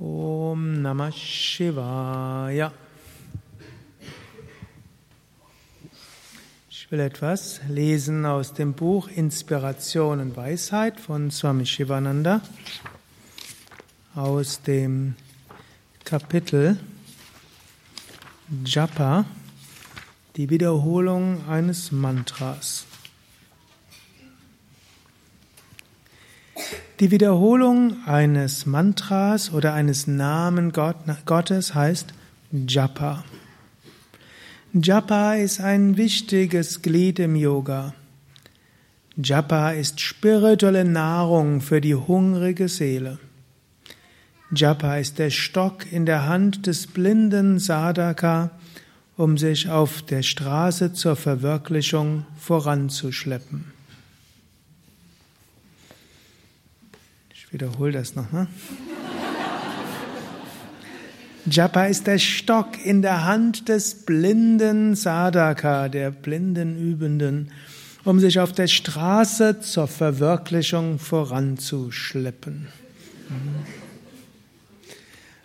Om Namah Shivaya. Ich will etwas lesen aus dem Buch Inspiration und Weisheit von Swami Shivananda aus dem Kapitel Japa, die Wiederholung eines Mantras. Die Wiederholung eines Mantras oder eines Namen Gott, Gottes heißt Japa. Japa ist ein wichtiges Glied im Yoga. Japa ist spirituelle Nahrung für die hungrige Seele. Japa ist der Stock in der Hand des blinden Sadhaka, um sich auf der Straße zur Verwirklichung voranzuschleppen. Ich wiederhole das nochmal. Japa ist der Stock in der Hand des blinden Sadhaka, der blinden Übenden, um sich auf der Straße zur Verwirklichung voranzuschleppen. Mhm.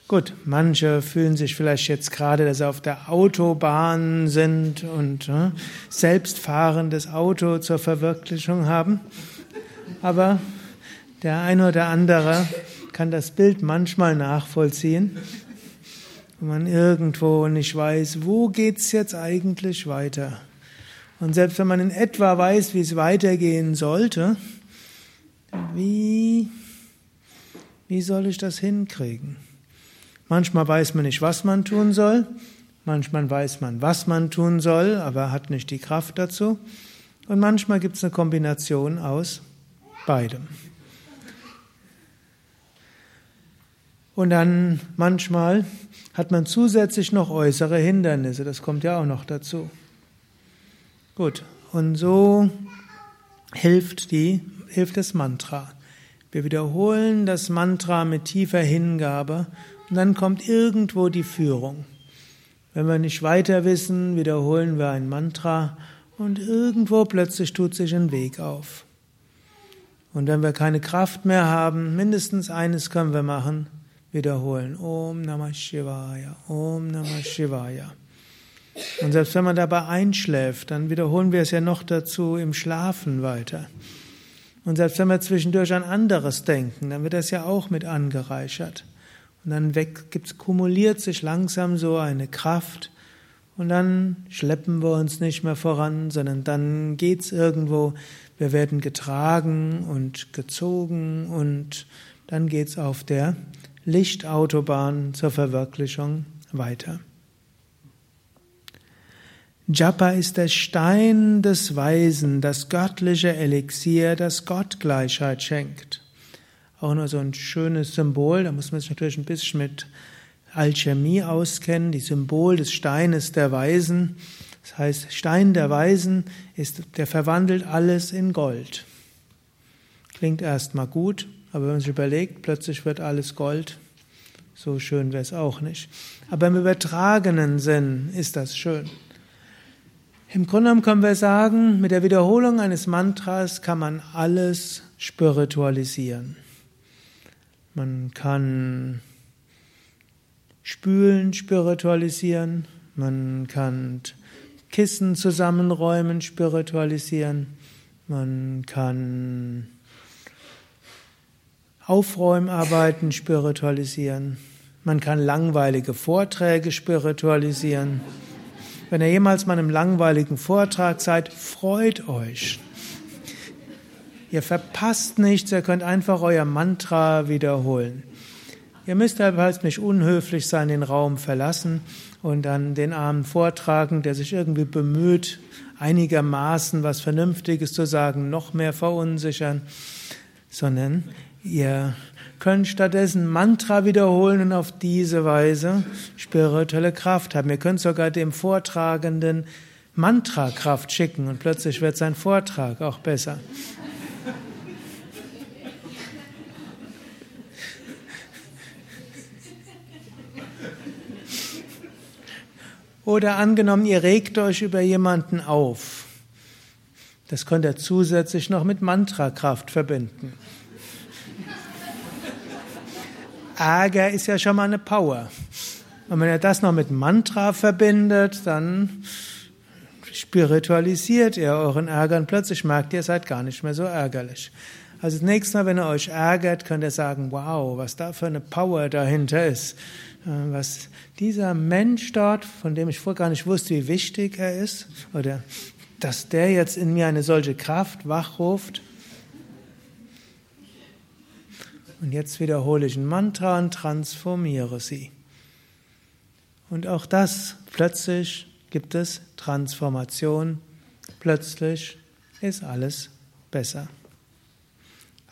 Gut, manche fühlen sich vielleicht jetzt gerade, dass sie auf der Autobahn sind und äh, selbstfahrendes Auto zur Verwirklichung haben. Aber der eine oder andere kann das Bild manchmal nachvollziehen, wenn man irgendwo nicht weiß, wo geht's jetzt eigentlich weiter. Und selbst wenn man in etwa weiß, wie es weitergehen sollte, wie, wie soll ich das hinkriegen? Manchmal weiß man nicht, was man tun soll, manchmal weiß man, was man tun soll, aber hat nicht die Kraft dazu. Und manchmal gibt es eine Kombination aus beidem. Und dann manchmal hat man zusätzlich noch äußere Hindernisse, das kommt ja auch noch dazu. Gut, und so hilft die, hilft das Mantra. Wir wiederholen das Mantra mit tiefer Hingabe und dann kommt irgendwo die Führung. Wenn wir nicht weiter wissen, wiederholen wir ein Mantra und irgendwo plötzlich tut sich ein Weg auf. Und wenn wir keine Kraft mehr haben, mindestens eines können wir machen, wiederholen. Om Namah Shivaya, Om Namah Shivaya. Und selbst wenn man dabei einschläft, dann wiederholen wir es ja noch dazu im Schlafen weiter. Und selbst wenn wir zwischendurch an anderes denken, dann wird das ja auch mit angereichert. Und dann weg, gibt's, kumuliert sich langsam so eine Kraft. Und dann schleppen wir uns nicht mehr voran, sondern dann geht's irgendwo. Wir werden getragen und gezogen und dann geht's auf der Lichtautobahn zur Verwirklichung weiter. Japa ist der Stein des Weisen, das göttliche Elixier, das Gottgleichheit schenkt. Auch nur so ein schönes Symbol, da muss man sich natürlich ein bisschen mit Alchemie auskennen, die Symbol des Steines der Weisen. Das heißt, Stein der Weisen ist, der verwandelt alles in Gold. Klingt erstmal gut, aber wenn man sich überlegt, plötzlich wird alles Gold. So schön wäre es auch nicht. Aber im übertragenen Sinn ist das schön. Im Grunde genommen können wir sagen, mit der Wiederholung eines Mantras kann man alles spiritualisieren. Man kann Spülen spiritualisieren, man kann Kissen zusammenräumen spiritualisieren, man kann Aufräumarbeiten spiritualisieren. Man kann langweilige Vorträge spiritualisieren. Wenn ihr jemals mal in einem langweiligen Vortrag seid, freut euch. Ihr verpasst nichts, ihr könnt einfach euer Mantra wiederholen. Ihr müsst halt nicht unhöflich sein, den Raum verlassen und dann den Armen vortragen, der sich irgendwie bemüht, einigermaßen was Vernünftiges zu sagen, noch mehr verunsichern, sondern Ihr könnt stattdessen Mantra wiederholen und auf diese Weise spirituelle Kraft haben. Ihr könnt sogar dem Vortragenden Mantra-Kraft schicken und plötzlich wird sein Vortrag auch besser. Oder angenommen, ihr regt euch über jemanden auf. Das könnt ihr zusätzlich noch mit Mantra-Kraft verbinden. Ärger ist ja schon mal eine Power. Und wenn ihr das noch mit Mantra verbindet, dann spiritualisiert ihr euren Ärger und plötzlich merkt ihr, ihr seid gar nicht mehr so ärgerlich. Also das nächste Mal, wenn ihr euch ärgert, könnt ihr sagen, wow, was da für eine Power dahinter ist. Äh, was dieser Mensch dort, von dem ich vorher gar nicht wusste, wie wichtig er ist, oder dass der jetzt in mir eine solche Kraft wachruft. Und jetzt wiederhole ich ein Mantra und transformiere sie. Und auch das, plötzlich gibt es Transformation, plötzlich ist alles besser.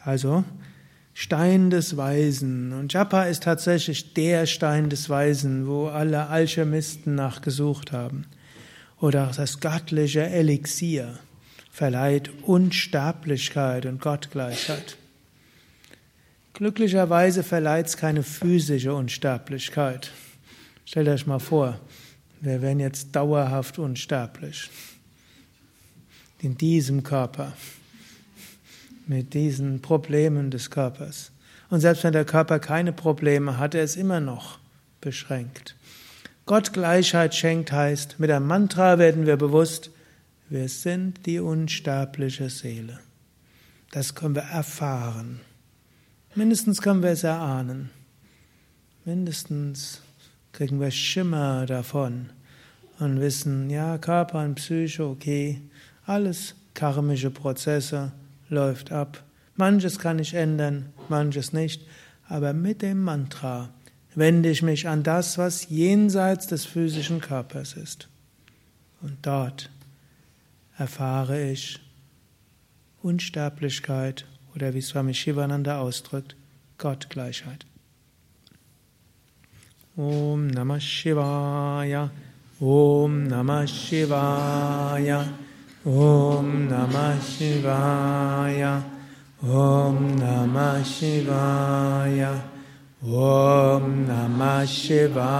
Also Stein des Weisen. Und Japa ist tatsächlich der Stein des Weisen, wo alle Alchemisten nachgesucht haben. Oder das göttliche Elixier verleiht Unsterblichkeit und Gottgleichheit. Glücklicherweise verleiht es keine physische Unsterblichkeit. Stellt euch mal vor, wir wären jetzt dauerhaft unsterblich. In diesem Körper mit diesen Problemen des Körpers. Und selbst wenn der Körper keine Probleme hat, er ist immer noch beschränkt. Gott Gleichheit schenkt heißt, mit einem Mantra werden wir bewusst, wir sind die unsterbliche Seele. Das können wir erfahren. Mindestens können wir es erahnen. Mindestens kriegen wir Schimmer davon und wissen, ja, Körper und Psyche, okay, alles karmische Prozesse, läuft ab. Manches kann ich ändern, manches nicht, aber mit dem Mantra wende ich mich an das, was jenseits des physischen Körpers ist. Und dort erfahre ich Unsterblichkeit oder wie Swami Shivananda ausdrückt, Gottgleichheit. Om Namah Shivaya, Om Namah Shivaya. Om Namah Shivaya. Om Namah Shivaya. Om Namah Shivaya.